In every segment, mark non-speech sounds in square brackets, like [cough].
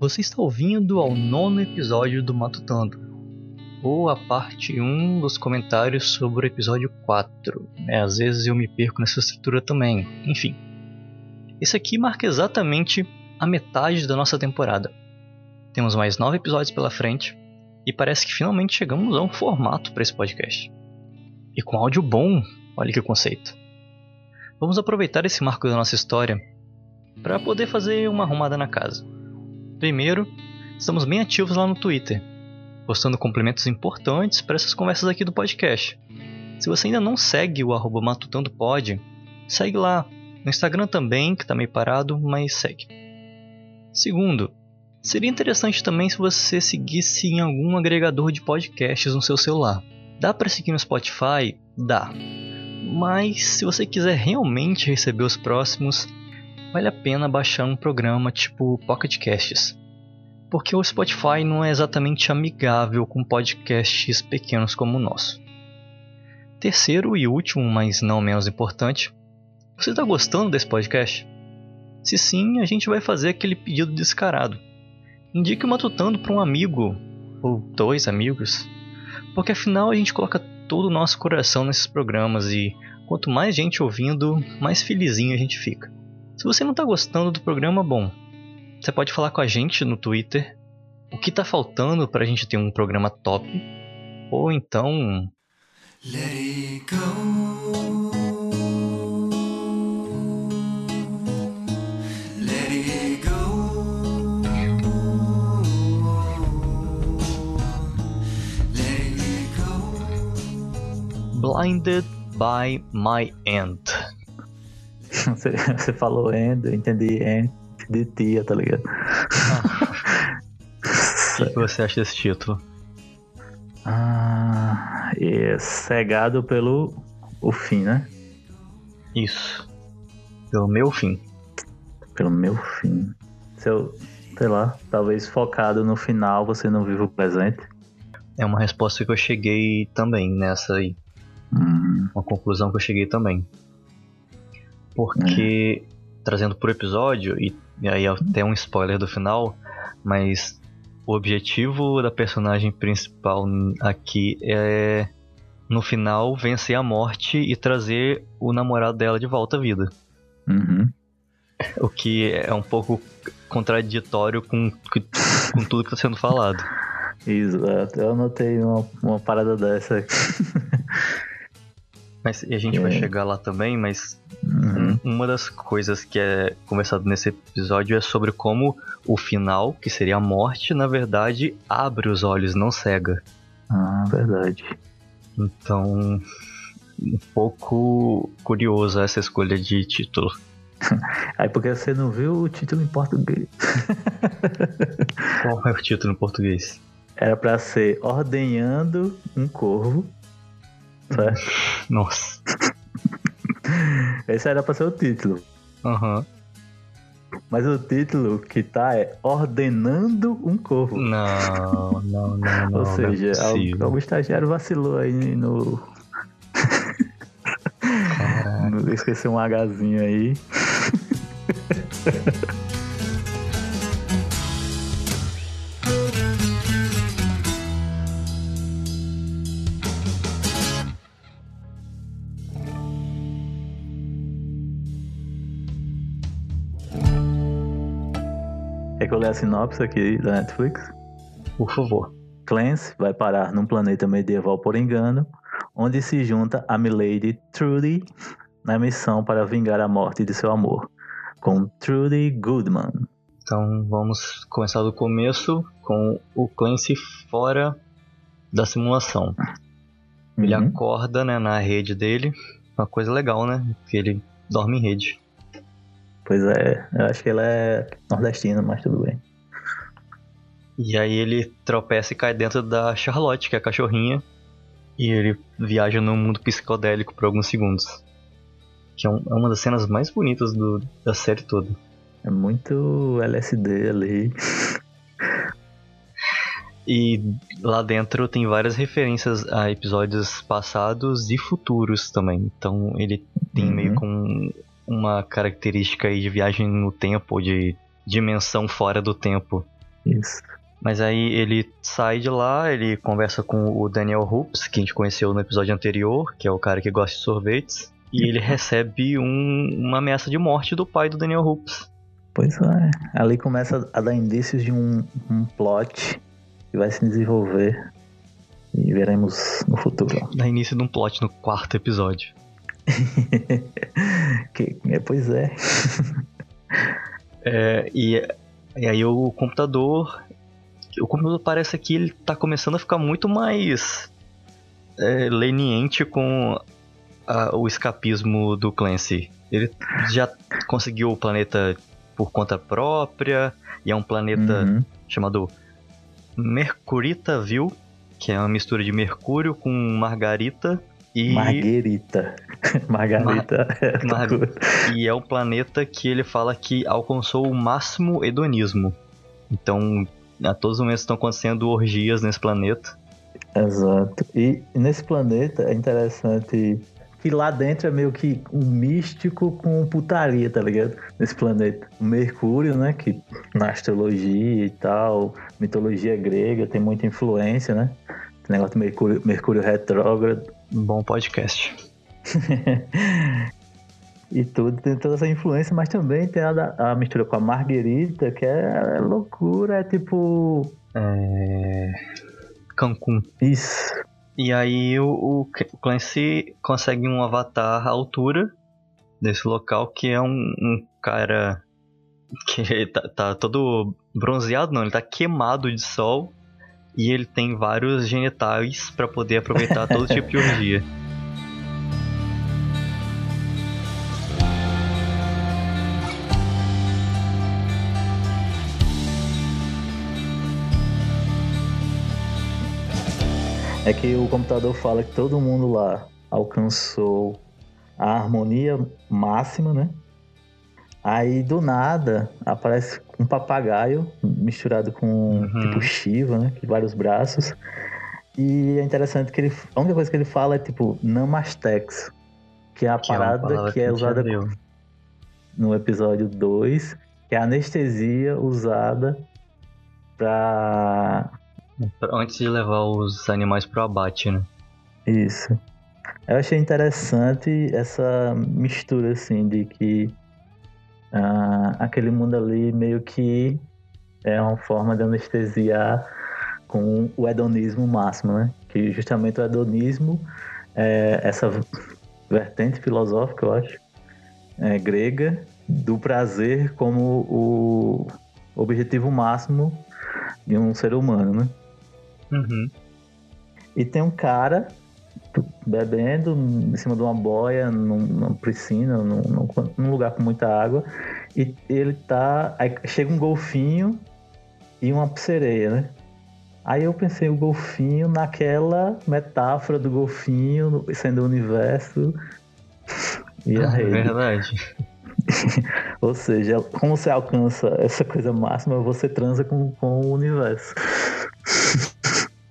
Você está ouvindo ao nono episódio do Matutando, ou a parte 1 dos comentários sobre o episódio 4. É, às vezes eu me perco nessa estrutura também. Enfim, esse aqui marca exatamente a metade da nossa temporada. Temos mais nove episódios pela frente e parece que finalmente chegamos a um formato para esse podcast. E com áudio bom, olha que conceito. Vamos aproveitar esse marco da nossa história para poder fazer uma arrumada na casa. Primeiro, estamos bem ativos lá no Twitter, postando complementos importantes para essas conversas aqui do podcast. Se você ainda não segue o arroba matutandopod, segue lá. No Instagram também, que está meio parado, mas segue. Segundo, seria interessante também se você seguisse em algum agregador de podcasts no seu celular. Dá para seguir no Spotify? Dá. Mas se você quiser realmente receber os próximos, vale a pena baixar um programa tipo Pocket Casts. Porque o Spotify não é exatamente amigável com podcasts pequenos como o nosso. Terceiro e último, mas não menos importante, você está gostando desse podcast? Se sim, a gente vai fazer aquele pedido descarado. Indique o Matutando para um amigo ou dois amigos, porque afinal a gente coloca todo o nosso coração nesses programas e quanto mais gente ouvindo, mais felizinho a gente fica. Se você não está gostando do programa, bom, você pode falar com a gente no Twitter o que está faltando para a gente ter um programa top, ou então. Let it go. Let it go. Let it go. Blinded by my end. [laughs] Você, você falou end, eu entendi end de tia, tá ligado? Ah. o que você acha desse título? Ah, é cegado pelo o fim, né? Isso. Pelo meu fim. Pelo meu fim. Se eu, sei lá, talvez focado no final, você não vive o presente. É uma resposta que eu cheguei também nessa aí. Hum. Uma conclusão que eu cheguei também. Porque, Hum. trazendo por episódio, e, e aí até um spoiler do final, mas o objetivo da personagem principal aqui é, no final, vencer a morte e trazer o namorado dela de volta à vida. Uhum. O que é um pouco contraditório com, com tudo que está sendo falado. Exato, eu anotei uma, uma parada dessa. [laughs] Mas e a gente vai É. chegar lá também, mas Uhum. uma das coisas que é conversado nesse episódio é sobre como o final, que seria a morte, na verdade abre os olhos, não cega. Ah, verdade. Então, um pouco curioso essa escolha de título. [laughs] Aí porque você não viu o título em português. [laughs] Qual é o título em português? Era pra ser Ordenhando um Corvo. Certo? [laughs] Nossa. Esse era pra ser o título. Aham. Mas o título que tá é Ordenando um Corvo. Não, não, não, não. [laughs] Ou não seja, é possível. algum estagiário vacilou aí no. [laughs] Esqueci um Hzinho aí. Que eu leia a sinopse aqui da Netflix? Por favor. Clancy vai parar num planeta medieval por engano, onde se junta a Milady Trudy na missão para vingar a morte de seu amor, com Trudy Goodman. Então vamos começar do começo com o Clancy fora da simulação. Ele Uhum. acorda né, na rede dele. Uma coisa legal, né? Que ele dorme em rede. Pois é, eu acho que ele é nordestino, mas tudo bem. E aí ele tropeça e cai dentro da Charlotte, que é a cachorrinha. E ele viaja num mundo psicodélico por alguns segundos. Que é, um- é uma das cenas mais bonitas do- da série toda. É muito LSD ali. E lá dentro tem várias referências a episódios passados e futuros também. Então ele tem Uhum. meio com uma característica aí de viagem no tempo, de dimensão fora do tempo. Isso. Mas aí ele sai de lá, ele conversa com o Daniel Hoops, que a gente conheceu no episódio anterior, que é o cara que gosta de sorvetes. E ele [laughs] recebe um, uma ameaça de morte do pai do Daniel Hoops. Pois é. Ali começa a dar indícios de um, um plot que vai se desenvolver e veremos no futuro. Dá início de um plot no quarto episódio. [laughs] que, é, pois é. é e, e aí o computador. O computador parece que ele tá começando a ficar muito mais é, leniente com a, o escapismo do Clancy. Ele já conseguiu o planeta por conta própria, e é um planeta uhum. chamado Mercurita-Vil, que é uma mistura de Mercúrio com Margarita e. Marguerita. Margarita. [laughs] Mar... Mar... E é o planeta que ele fala que alcançou o máximo hedonismo. Então, a todos os momentos estão acontecendo orgias nesse planeta. Exato. E nesse planeta é interessante que lá dentro é meio que um místico com putaria, tá ligado? Nesse planeta. O Mercúrio, né? Que na astrologia e tal, mitologia grega, tem muita influência, né? Esse negócio do Mercúrio, Mercúrio retrógrado. Um bom podcast. [laughs] e tudo, tem toda essa influência, mas também tem a, a mistura com a Marguerita, que é, é loucura, é tipo. É. Cancún. Isso. E aí o, o Clancy consegue um avatar à altura desse local, que é um, um cara que tá, tá, todo bronzeado, não, ele tá queimado de sol e ele tem vários genitais para poder aproveitar todo [laughs] tipo de orgia. É que o computador fala que todo mundo lá alcançou a harmonia máxima, né? Aí do nada aparece um papagaio misturado com uhum. tipo Shiva, né? Vários braços. E é interessante que ele, a única coisa que ele fala é tipo Namastex, que é a que parada é que é usada no episódio 2, que é a anestesia usada para Antes de levar os animais pro abate, né? Isso. Eu achei interessante essa mistura, assim, de que ah, aquele mundo ali meio que é uma forma de anestesiar com o hedonismo máximo, né? Que justamente o hedonismo é essa vertente filosófica, eu acho, é, grega, do prazer como o objetivo máximo de um ser humano, né? Uhum. E tem um cara bebendo em cima de uma boia, num, numa piscina, num, num, lugar com muita água. E ele tá. Aí chega um golfinho e uma sereia, né? Aí eu pensei o golfinho naquela metáfora do golfinho sendo o universo e a ah, rede. Verdade. [laughs] Ou seja, como você alcança essa coisa máxima, você transa com, com o universo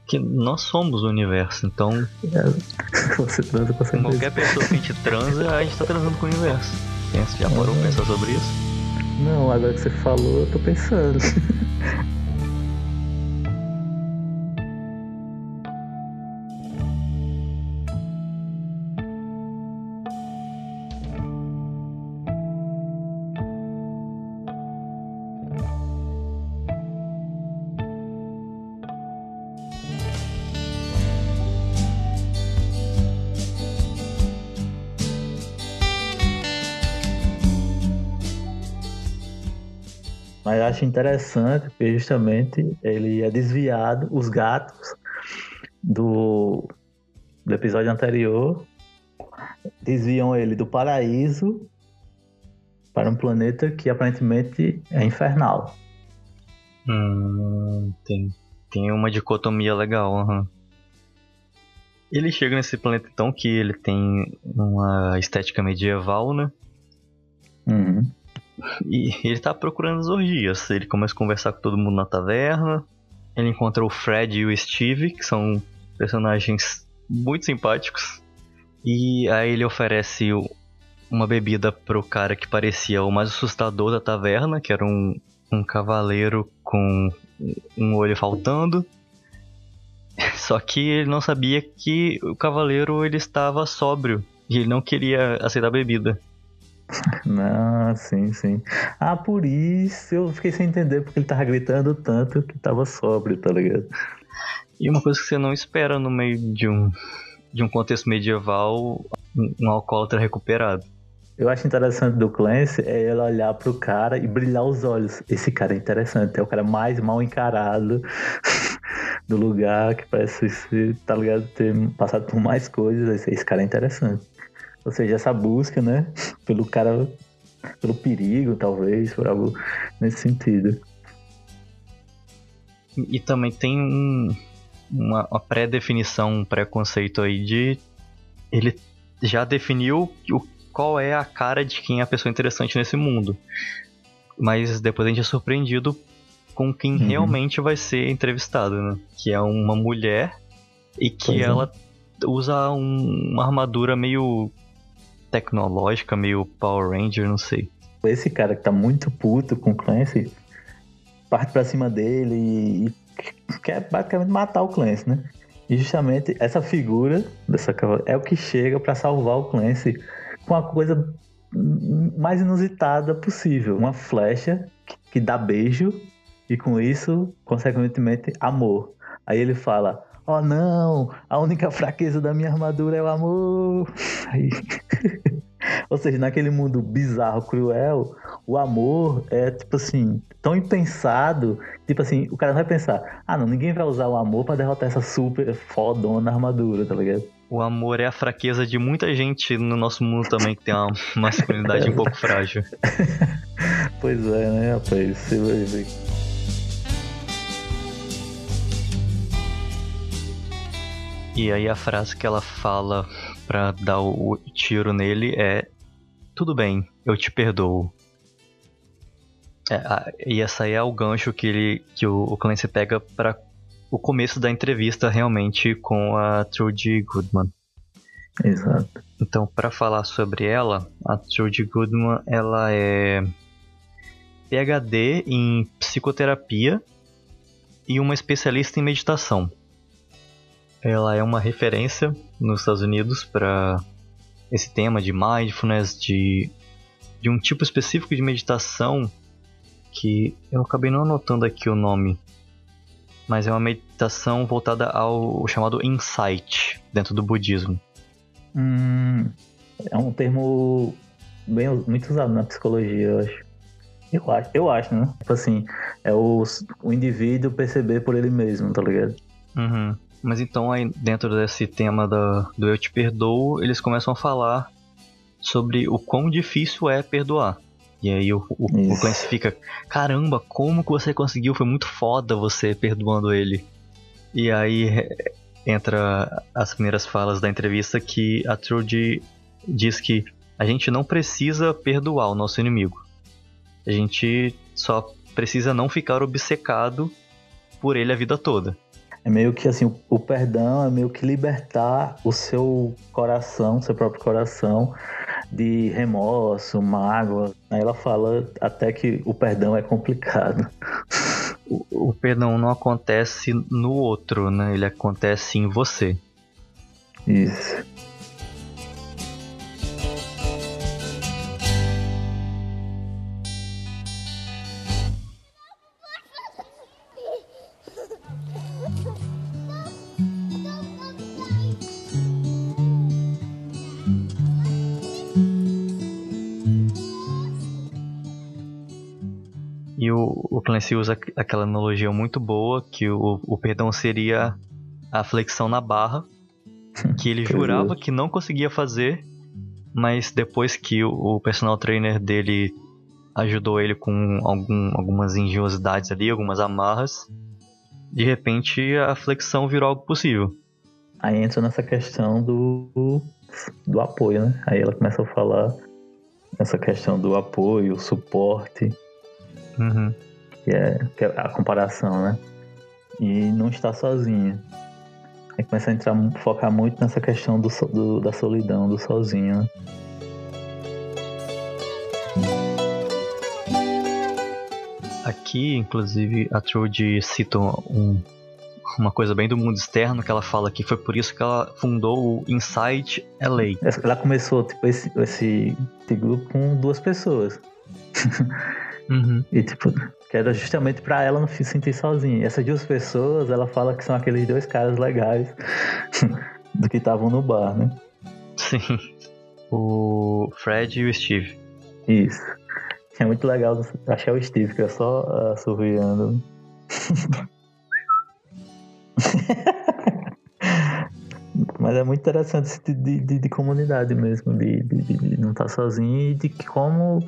que nós somos o universo, então. É, [laughs] você transa com você Qualquer pessoa que a gente transa, a gente tá transando com o universo. Pensa, já parou é. pensar sobre isso? Não, agora que você falou, eu tô pensando. [laughs] Mas acho interessante porque justamente ele é desviado, os gatos do, do episódio anterior desviam ele do paraíso para um planeta que aparentemente é infernal. Hum, tem, tem uma dicotomia legal. Uhum. Ele chega nesse planeta então que ele tem uma estética medieval, né? Uhum. E ele tá procurando as orgias. Ele começa a conversar com todo mundo na taverna. Ele encontra o Fred e o Steve, que são personagens muito simpáticos. E aí ele oferece uma bebida pro cara que parecia o mais assustador da taverna, que era um, um cavaleiro com um olho faltando. [laughs] Só que ele não sabia que o cavaleiro ele estava sóbrio e ele não queria aceitar bebida. Não, sim, sim. Ah, por isso eu fiquei sem entender porque ele tava gritando tanto que tava sóbrio, tá ligado? E uma coisa que você não espera no meio de um, de um contexto medieval, um, um alcoólatra recuperado. Eu acho interessante do Clancy é ele olhar pro cara e brilhar os olhos. Esse cara é interessante, é o cara mais mal encarado [laughs] do lugar, que parece, tá ligado, ter passado por mais coisas. Esse cara é interessante. Ou seja, essa busca, né, pelo cara, pelo perigo, talvez, por algo nesse sentido. E também tem um, uma, uma pré-definição, um preconceito aí de. Ele já definiu o, qual é a cara de quem é a pessoa interessante nesse mundo. Mas depois a gente é surpreendido com quem uhum. realmente vai ser entrevistado, né? Que é uma mulher e que pois é. ela é. usa um, uma armadura meio tecnológica, meio Power Ranger, não sei. Esse cara que tá muito puto com o Clancy parte pra cima dele e, quer basicamente matar o Clancy, né? E justamente essa figura dessa é o que chega para salvar o Clancy com a coisa mais inusitada possível. Uma flecha que dá beijo e com isso, consequentemente, amor. Aí ele fala: Oh não, a única fraqueza da minha armadura é o amor. Aí... [laughs] Ou seja, naquele mundo bizarro, cruel, o amor é, tipo assim, tão impensado. Tipo assim, o cara vai pensar: ah, não, ninguém vai usar o amor para derrotar essa super fodona armadura, tá ligado? O amor é a fraqueza de muita gente no nosso mundo também que tem uma masculinidade um pouco frágil. [laughs] pois é, né, rapaz? Você vai ver. E aí a frase que ela fala para dar o tiro nele é: Tudo bem, eu te perdoo. É, e essa aí é o gancho que, ele, que o, o Clancy pega para o começo da entrevista realmente com a Trudy Goodman. Exato. Então, para falar sobre ela, a Trudy Goodman, ela é PhD em psicoterapia e uma especialista em meditação. Ela é uma referência nos Estados Unidos para esse tema de mindfulness, de, de um tipo específico de meditação que eu acabei não anotando aqui o nome, mas é uma meditação voltada ao chamado insight dentro do budismo. Hum, é um termo bem, muito usado na psicologia, eu acho. Eu acho, eu acho, né? Tipo assim, é o, o indivíduo perceber por ele mesmo, tá ligado? Uhum. Mas então aí dentro desse tema da, do eu te perdoo, eles começam a falar sobre o quão difícil é perdoar. E aí o, o, o Clancy fica, caramba, como que você conseguiu? Foi muito foda você perdoando ele. E aí entra as primeiras falas da entrevista que a Trudy diz que a gente não precisa perdoar o nosso inimigo. A gente só precisa não ficar obcecado por ele a vida toda. É meio que assim, o, perdão é meio que libertar o seu coração, seu próprio coração, de remorso, mágoa. Aí ela fala até que o perdão é complicado. [laughs] O, o perdão não acontece no outro, né? Ele acontece em você. Isso. Clancy usa aquela analogia muito boa que o, o perdão seria a flexão na barra, [laughs] que ele jurava que não conseguia fazer, mas depois que o, o personal trainer dele ajudou ele com algum, algumas engenhosidades ali, algumas amarras, de repente a flexão virou algo possível. Aí entra nessa questão do, do apoio, né? Aí ela começa a falar essa questão do apoio, suporte. Uhum que é, que é a comparação, né? E não está sozinha. Aí começa a entrar, focar muito nessa questão do, do da solidão, do sozinho. Né? Aqui, inclusive, a Trude cita um, uma coisa bem do mundo externo que ela fala que foi por isso que ela fundou o Insight LA. Ela começou tipo, esse, esse, esse grupo com duas pessoas. Uhum. E tipo, que era justamente pra ela não se sentir sozinha. E essas duas pessoas, ela fala que são aqueles dois caras legais [laughs] do que estavam no bar, né? Sim. O Fred e o Steve. Isso. É muito legal achar o Steve, que é só assoviando. [laughs] Mas é muito interessante esse de, de, de comunidade mesmo, de, de, de não estar sozinho e de como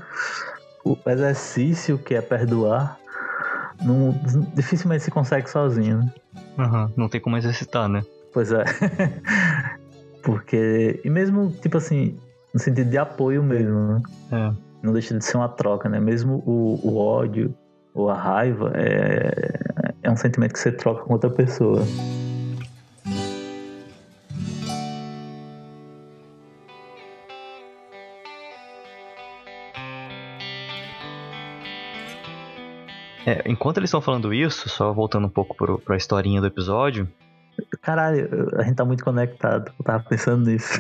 o exercício que é perdoar não, dificilmente se consegue sozinho. Né? Uhum, não tem como exercitar, né? Pois é. [laughs] Porque. E mesmo, tipo assim, no sentido de apoio mesmo, né? É. Não deixa de ser uma troca, né? Mesmo o, o ódio ou a raiva é, é um sentimento que você troca com outra pessoa. É, enquanto eles estão falando isso, só voltando um pouco pro, pra historinha do episódio. Caralho, a gente tá muito conectado. Eu tava pensando nisso.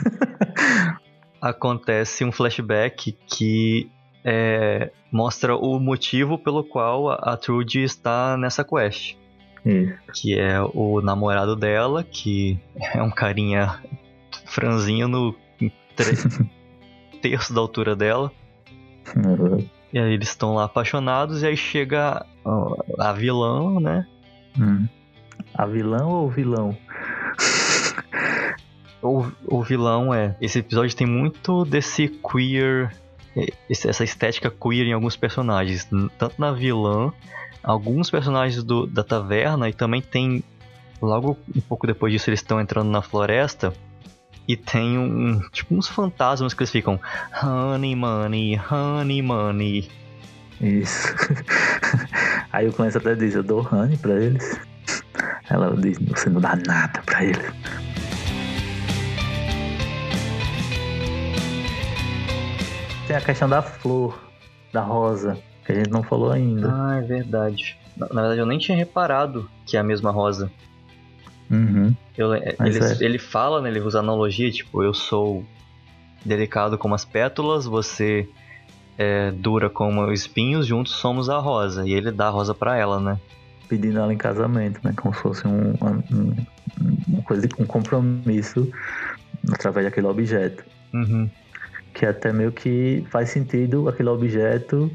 [laughs] acontece um flashback que é, mostra o motivo pelo qual a, a Trude está nessa quest. Isso. Que é o namorado dela, que é um carinha franzinho no [laughs] terço da altura dela. Uhum. E aí eles estão lá apaixonados, e aí chega a, vilã, né? Hum. A vilã ou o vilão? [laughs] o, o vilão é. Esse episódio tem muito desse queer. Essa estética queer em alguns personagens. Tanto na vilã, alguns personagens do, da taverna, e também tem. Logo um pouco depois disso, eles estão entrando na floresta. E tem um. Tipo uns fantasmas que eles ficam. Honey money, honey money. Isso. [laughs] Aí o Clancy até diz, eu dou honey pra eles. Ela diz, você não dá nada pra eles. Tem a questão da flor, da rosa, que a gente não falou ainda. Ah, é verdade. Na, na verdade, eu nem tinha reparado que é a mesma rosa. Uhum. Eu, ele, é. ele fala, né, ele usa analogia, tipo, eu sou delicado como as pétalas, você é dura como os espinhos, juntos somos a rosa. E ele dá a rosa para ela, né? Pedindo ela em casamento, né? Como se fosse um, um, um, coisa, um compromisso através daquele objeto. Uhum que até meio que faz sentido aquele objeto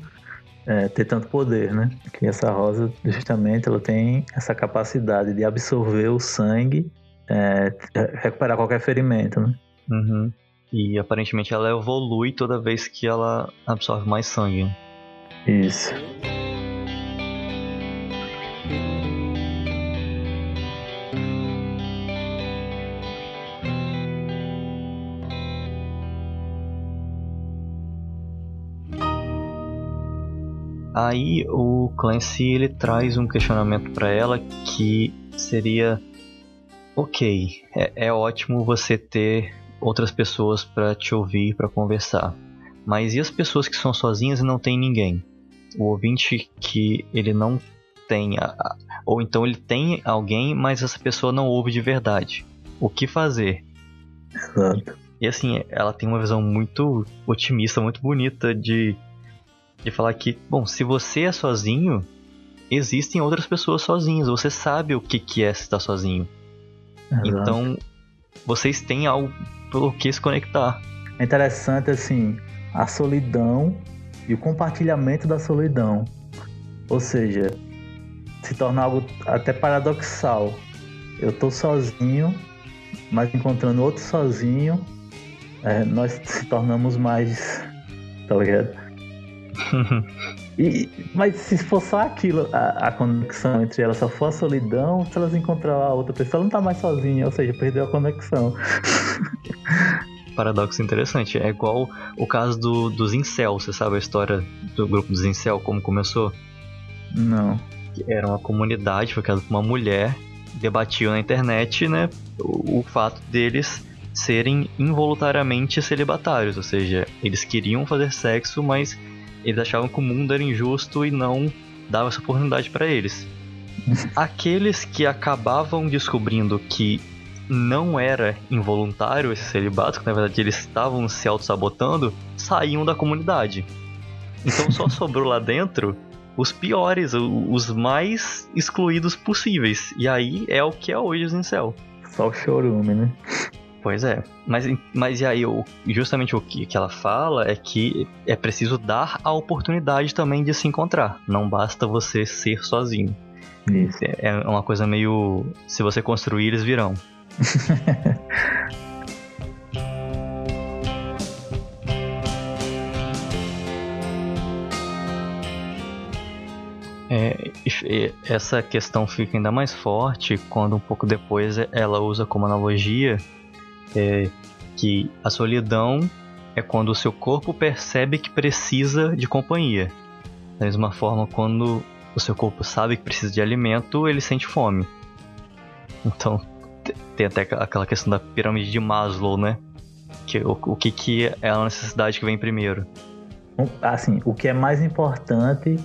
é, ter tanto poder, né? Que essa rosa, justamente, ela tem essa capacidade de absorver o sangue, é, recuperar qualquer ferimento, né? Uhum. E aparentemente ela evolui toda vez que ela absorve mais sangue. Isso. Aí o Clancy ele traz um questionamento para ela que seria ok, é, é ótimo você ter outras pessoas para te ouvir, para conversar, mas e as pessoas que são sozinhas e não tem ninguém? O ouvinte que ele não tem, ou então ele tem alguém, mas essa pessoa não ouve de verdade. O que fazer? Exato. E assim, ela tem uma visão muito otimista, muito bonita de de falar que, bom, se você é sozinho, existem outras pessoas sozinhas. Você sabe o que, que é estar sozinho. Exato. Então, vocês têm algo pelo que se conectar. É interessante, assim, a solidão e o compartilhamento da solidão. Ou seja, se torna algo até paradoxal. Eu tô sozinho, mas encontrando outro sozinho, é, nós se tornamos mais. [laughs] Tá ligado? [laughs] e, mas se for só aquilo, a, a, conexão entre elas só for a solidão, se elas encontrar a outra pessoa, ela não tá mais sozinha, ou seja, perdeu a conexão. [laughs] Paradoxo interessante. É igual o caso do, dos incel, você sabe a história do grupo dos incel, como começou? Não. Era uma comunidade, foi criada por uma mulher, debatiam na internet, né, o, o fato deles serem involuntariamente celibatários, ou seja, eles queriam fazer sexo, mas eles achavam que o mundo era injusto e não dava essa oportunidade para eles. [laughs] Aqueles que acabavam descobrindo que não era involuntário esse celibato, que na verdade eles estavam se auto-sabotando, saíam da comunidade. Então só [laughs] sobrou lá dentro os piores, os mais excluídos possíveis. E aí é o que é hoje o Incel. Só o chorume, né? Pois é. Mas, mas e aí, justamente o que, que ela fala é que é preciso dar a oportunidade também de se encontrar. Não basta você ser sozinho. Isso. É, é uma coisa meio. Se você construir, eles virão. [laughs] É, essa questão fica ainda mais forte quando um pouco depois ela usa como analogia é, que a solidão é quando o seu corpo percebe que precisa de companhia. Da mesma forma, quando o seu corpo sabe que precisa de alimento, ele sente fome. Então, tem até aquela questão da pirâmide de Maslow, né? Que, o, o que, que é a necessidade que vem primeiro? Assim, o que é mais importante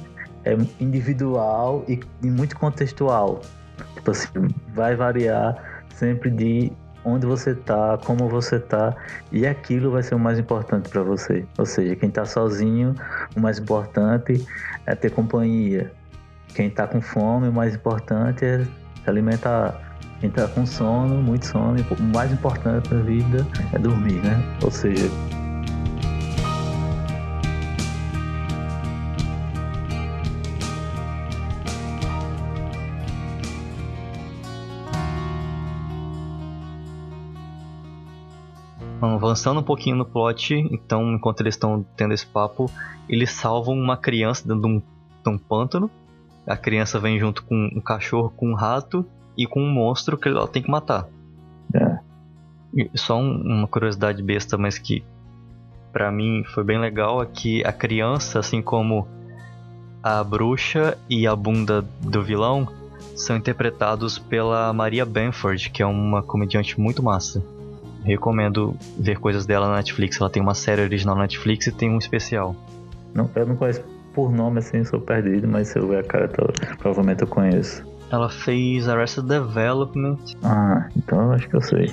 é individual e, e muito contextual. Tipo assim, vai variar sempre de onde você tá, como você tá, e aquilo vai ser o mais importante para você. Ou seja, quem tá sozinho, o mais importante é ter companhia. Quem tá com fome, o mais importante é se alimentar. Quem tá com sono, muito sono, o mais importante na vida é dormir, né? Ou seja, avançando um pouquinho no plot, então enquanto eles estão tendo esse papo, eles salvam uma criança dentro de um, de um pântano. A criança vem junto com um cachorro, com um rato e com um monstro que ela tem que matar. É. Só um, uma curiosidade besta, mas que para mim foi bem legal, é que a criança, assim como a bruxa e a bunda do vilão, são interpretados pela Maria Benford, que é uma comediante muito massa. Recomendo ver coisas dela na Netflix. Ela tem uma série original na Netflix e tem um especial. Não, eu não conheço por nome assim, sou perdido, mas se eu ver a cara, tô, provavelmente eu conheço. Ela fez Arrested Development. Ah, então eu acho que eu sei.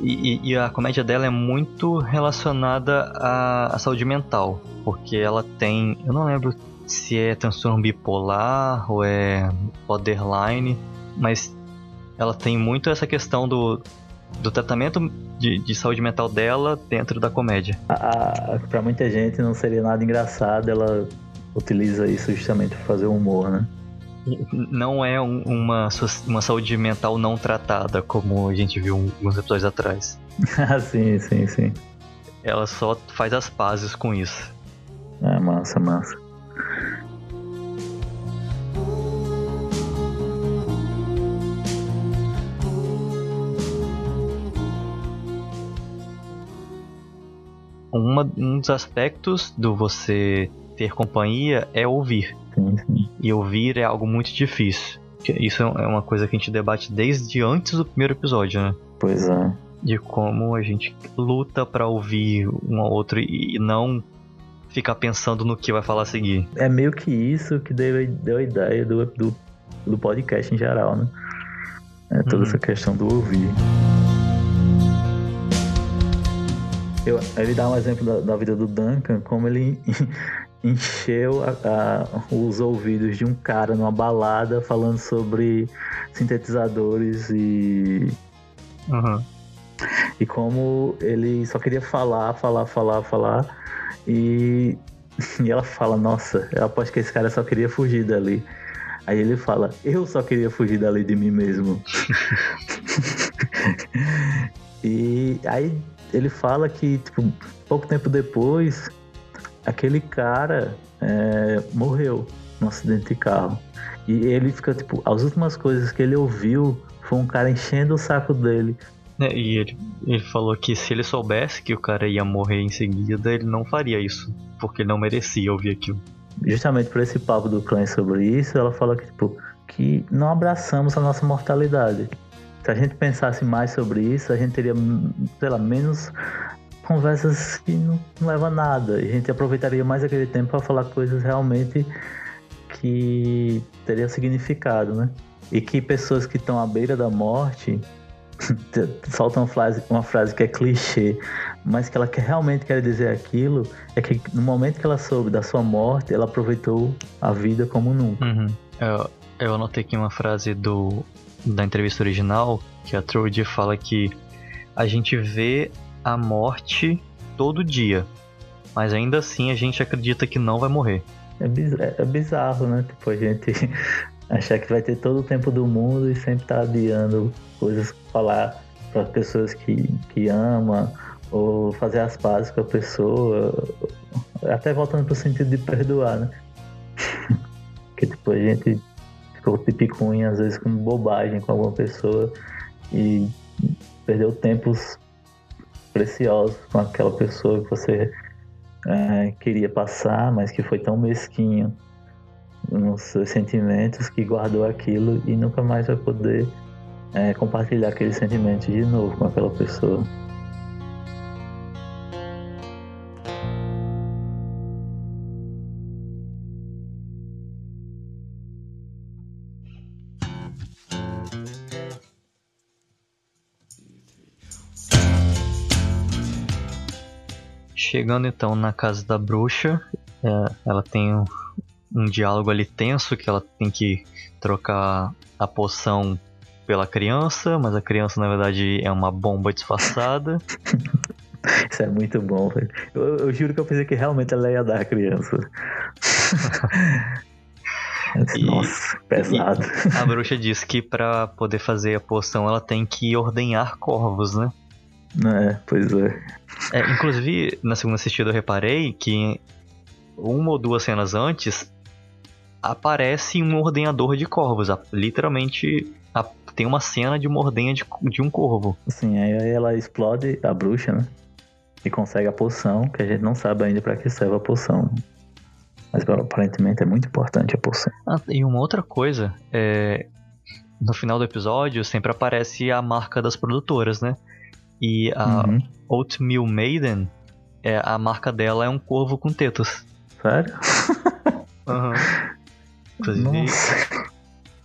e, e, a comédia dela é muito relacionada à, à, saúde mental. Porque ela tem. Eu não lembro se é transtorno bipolar ou é borderline, mas ela tem muito essa questão do, do tratamento de, de, saúde mental dela dentro da comédia. Para muita gente não seria nada engraçado, ela utiliza isso justamente para fazer humor, né? Não é um, uma, uma saúde mental não tratada, como a gente viu alguns episódios atrás. [laughs] ah, sim, sim, sim. Ela só faz as pazes com isso. É, massa, massa. uma, um dos aspectos do você ter companhia é ouvir. Sim, E ouvir é algo muito difícil. Isso é uma coisa que a gente debate desde antes do primeiro episódio, né? Pois é. De como a gente luta para ouvir um ao outro e não ficar pensando no que vai falar a seguir. É meio que isso que deu, deu a ideia do, do, do podcast em geral, né? É toda uhum. essa questão do ouvir. Eu, ele dá um exemplo da, da, vida do Duncan, como ele encheu a, a, os ouvidos de um cara numa balada falando sobre sintetizadores e. Uhum. E como ele só queria falar, falar, falar, falar. E, e ela fala: Nossa, eu aposto que esse cara só queria fugir dali. Aí ele fala: Eu só queria fugir dali de mim mesmo. [laughs] e aí ele fala que, tipo, pouco tempo depois, aquele cara é, morreu num acidente de carro. E ele fica, tipo, as últimas coisas que ele ouviu foi um cara enchendo o saco dele. É, e ele, ele falou que se ele soubesse que o cara ia morrer em seguida, ele não faria isso, porque ele não merecia ouvir aquilo. Justamente por esse papo do Klein sobre isso, ela fala que, tipo, que não abraçamos a nossa mortalidade se a gente pensasse mais sobre isso, a gente teria, sei lá, menos conversas que não, não levam a nada. A gente aproveitaria mais aquele tempo para falar coisas realmente que teria significado, né? E que pessoas que estão à beira da morte [laughs] falta uma frase, uma frase que é clichê, mas que ela quer, realmente quer dizer aquilo, é que no momento que ela soube da sua morte, ela aproveitou a vida como nunca. Uhum. Eu, eu anotei aqui uma frase do, da entrevista original, que a Trudy fala que a gente vê a morte todo dia, mas ainda assim a gente acredita que não vai morrer. É, bizarro, é, é bizarro né? Tipo, a gente [laughs] achar que vai ter todo o tempo do mundo e sempre tá adiando coisas, falar para pessoas que, que ama, ou fazer as pazes com a pessoa, até voltando pro sentido de perdoar, né? [laughs] que tipo, a gente ficou tipicunha às vezes com bobagem com alguma pessoa e perdeu tempos preciosos com aquela pessoa que você é, queria passar, mas que foi tão mesquinho nos seus sentimentos que guardou aquilo e nunca mais vai poder é, compartilhar aqueles sentimentos de novo com aquela pessoa. Chegando então na casa da bruxa, é, ela tem um, um, diálogo ali tenso que ela tem que trocar a poção pela criança, mas a criança na verdade é uma bomba disfarçada. [laughs] Isso é muito bom, velho. Eu, eu, juro que eu pensei que realmente ela ia dar a criança. [laughs] e, Nossa, pesado. a bruxa diz que para poder fazer a poção ela tem que ordenhar corvos, né? É, pois é. é. Inclusive, na segunda assistida eu reparei que uma ou duas cenas antes aparece um ordenador de corvos. Literalmente tem uma cena de uma ordenha de, de um corvo. Sim, aí ela explode a bruxa, né? E consegue a poção, que a gente não sabe ainda para que serve a poção. Mas aparentemente é muito importante a poção. Ah, e uma outra coisa, é... no final do episódio sempre aparece a marca das produtoras, né? E a uhum. Oatmeal Maiden, é, a marca dela é um corvo com tetas. Sério? [laughs] Uhum. Inclusive,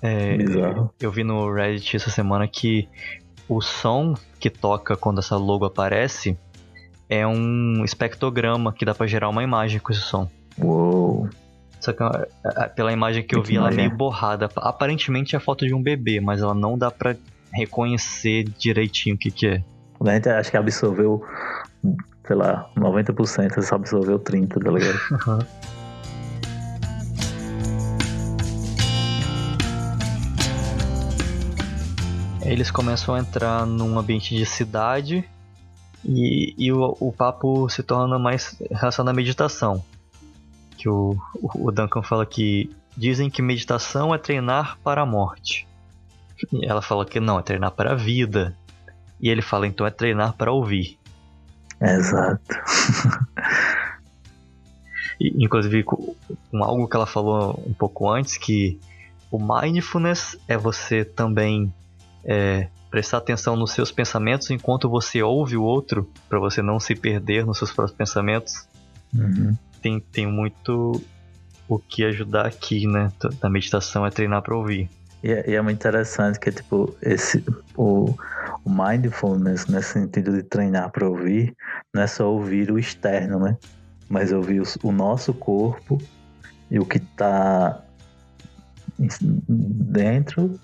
é, eu vi no Reddit essa semana que o som que toca quando essa logo aparece é um espectrograma que dá para gerar uma imagem com esse som. Uou! Só que pela imagem que eu vi, ela é meio borrada. Aparentemente é a foto de um bebê, mas ela não dá para reconhecer direitinho o que, que é. A gente acho que absorveu, sei lá, 90%, só absorveu 30%, tá ligado? [laughs] Uhum. Eles começam a entrar num ambiente de cidade e, e o, o papo se torna mais relacionado à meditação. Que o, o Duncan fala que dizem que meditação é treinar para a morte. E ela fala que não, é treinar para a vida. E ele fala, então é treinar para ouvir. Exato. e, inclusive, com, com algo que ela falou um pouco antes, que o mindfulness é você também é, prestar atenção nos seus pensamentos enquanto você ouve o outro, para você não se perder nos seus próprios pensamentos. Uhum. Tem, tem muito o que ajudar aqui, né? Da meditação é treinar para ouvir. E é, e é, muito interessante que, tipo, esse, o, o mindfulness, nesse sentido de treinar para ouvir, não é só ouvir o externo, né? Mas ouvir o, o nosso corpo e o que está dentro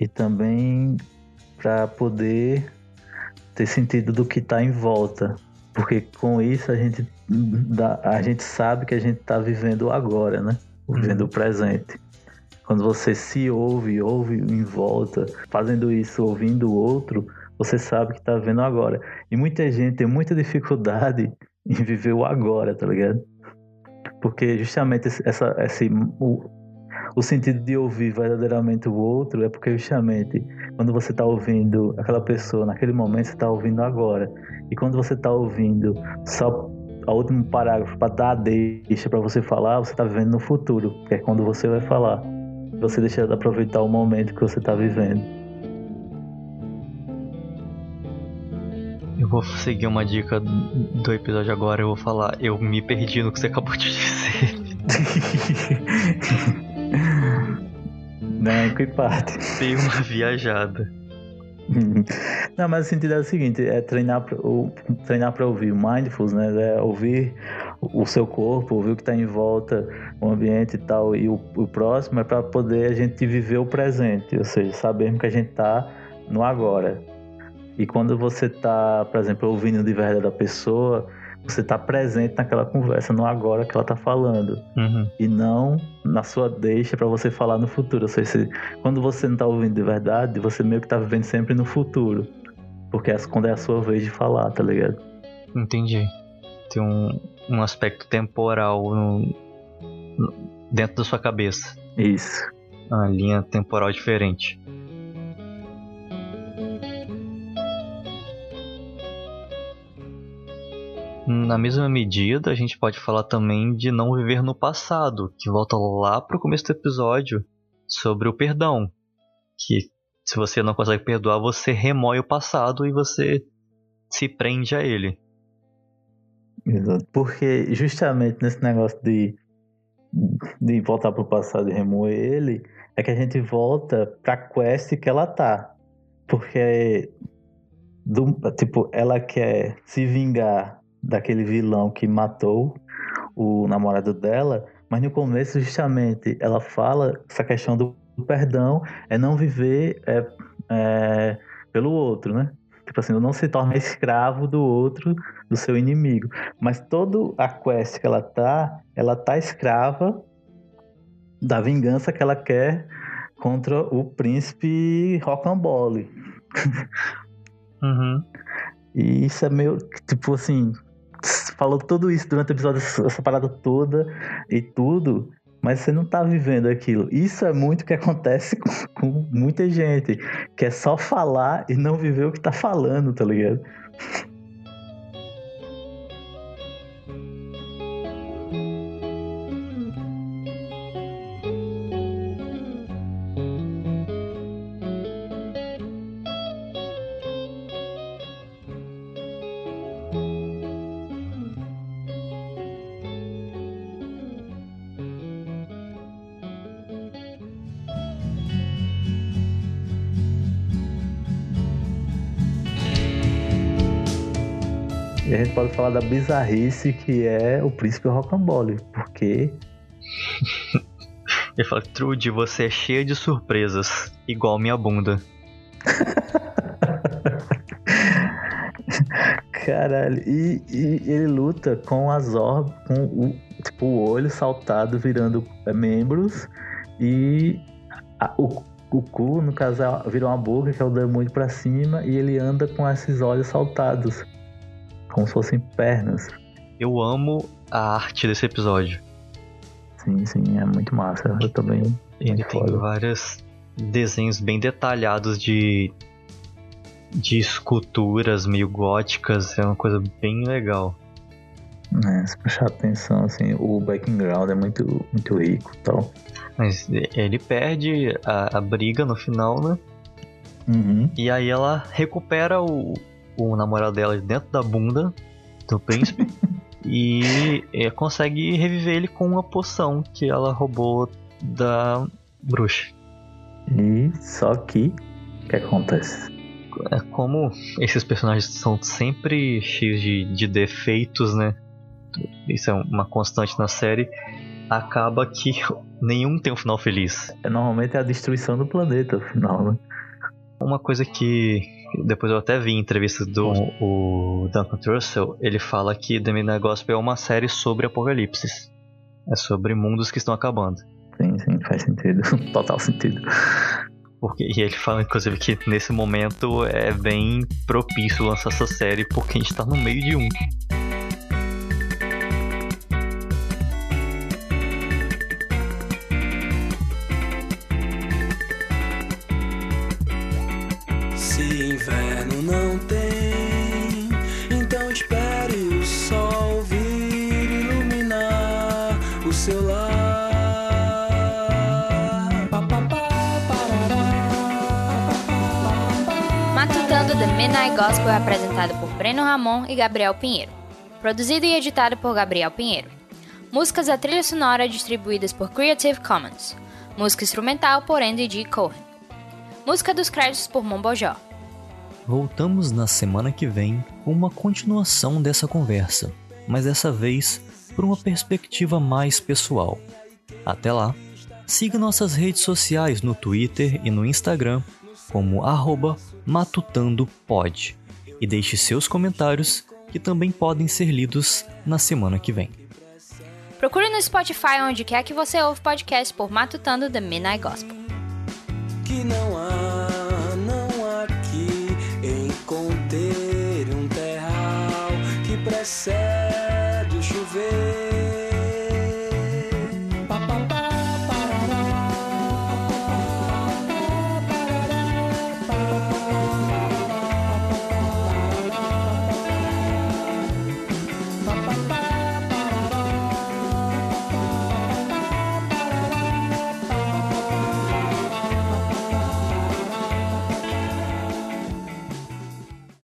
e também para poder ter sentido do que está em volta. Porque com isso a gente, dá, a gente sabe que a gente está vivendo agora, né? Vivendo uhum. o presente. Quando você se ouve, ouve em volta, fazendo isso, ouvindo o outro, você sabe que está vendo agora. E muita gente tem muita dificuldade [laughs] em viver o agora, tá ligado? Porque justamente essa, esse, o, o sentido de ouvir verdadeiramente o outro é porque justamente quando você está ouvindo aquela pessoa naquele momento, você está ouvindo agora. E quando você está ouvindo só o último parágrafo para dar a deixa para você falar, você está vivendo no futuro, que é quando você vai falar você deixa de aproveitar o momento que você está vivendo. Eu vou seguir uma dica do episódio agora, eu vou falar, eu me perdi no que você acabou de [laughs] dizer. Não, que parte. Dei uma viajada. [laughs] Não, mas o sentido é o seguinte, é treinar para treinar para ouvir mindfulness, né? É ouvir o seu corpo, ouvir o que está em volta, o ambiente e tal, e o, o próximo é para poder a gente viver o presente, ou seja, sabermos que a gente está no agora. E quando você está, por exemplo, ouvindo de verdade a pessoa, você está presente naquela conversa, no agora que ela está falando. Uhum. E não na sua deixa para você falar no futuro. Ou seja, quando você não está ouvindo de verdade, você meio que está vivendo sempre no futuro. Porque é quando é a sua vez de falar, tá ligado? Entendi. Tem um, um aspecto temporal no, no, dentro da sua cabeça. Isso. Uma linha temporal diferente. Na mesma medida, a gente pode falar também de não viver no passado, que volta lá pro começo do episódio sobre o perdão. Que se você não consegue perdoar, você remoe o passado e você se prende a ele. Exato. Porque justamente nesse negócio de, de voltar pro passado e remoer ele, é que a gente volta pra quest que ela tá. Porque do, tipo, ela quer se vingar daquele vilão que matou o namorado dela, mas no começo justamente ela fala essa questão do perdão é não viver é, é, pelo outro, né? Tipo assim, não se torna escravo do outro, do seu inimigo. Mas toda a quest que ela tá, ela tá escrava da vingança que ela quer contra o príncipe Rocambole. [laughs] Uhum. E isso é meio, tipo assim, falou tudo isso durante o episódio, essa parada toda e tudo, mas você não tá vivendo aquilo. Isso é muito que acontece [laughs] com, com muita gente, que é só falar e não viver o que tá falando, tá ligado? Gente pode falar da bizarrice que é o príncipe Rocambole, porque. [laughs] Ele fala, Trude, você é cheia de surpresas, igual minha bunda. [laughs] Caralho, e, e, ele luta com as orbes, com o, tipo, o olho saltado virando é, membros e a, o, o cu, no caso, vira uma boca que é o demônio pra cima e ele anda com esses olhos saltados como se fossem pernas. Eu amo a arte desse episódio. Sim, sim, é muito massa. Eu também. Ele tem vários desenhos bem detalhados de de esculturas meio góticas, é uma coisa bem legal. É, se prestar atenção, assim, o background é muito, muito rico e tal. Mas ele perde a, a briga no final, né? Uhum. E aí ela recupera o, o namorado dela dentro da bunda do príncipe [laughs] e é, consegue reviver ele com uma poção que ela roubou da bruxa. E só que o que acontece? É como esses personagens são sempre cheios de, de defeitos, né? Isso é uma constante na série. Acaba que nenhum tem um final feliz. É, normalmente é a destruição do planeta, final, né? Uma coisa que depois eu até vi em entrevistas do o Duncan Trussell, ele fala que The Midnight Gospel é uma série sobre apocalipse. É sobre mundos que estão acabando. Sim, sim, faz sentido. [laughs] Total sentido. Porque, e ele fala, inclusive, que nesse momento é bem propício lançar essa série porque a gente tá no meio de um. Gospel é apresentado por Breno Ramon e Gabriel Pinheiro. Produzido e editado por Gabriel Pinheiro. Músicas da trilha sonora distribuídas por Creative Commons. Música instrumental por Andy D. Cohen. Música dos créditos por Mombojó. Voltamos na semana que vem com uma continuação dessa conversa, mas dessa vez por uma perspectiva mais pessoal. Até lá, siga nossas redes sociais no Twitter e no Instagram como matutandopod e deixe seus comentários que também podem ser lidos na semana que vem. Procure no Spotify onde quer que você ouve podcast por Matutando The Midnight Gospel. Que não há, não há que encontrar um terral que precede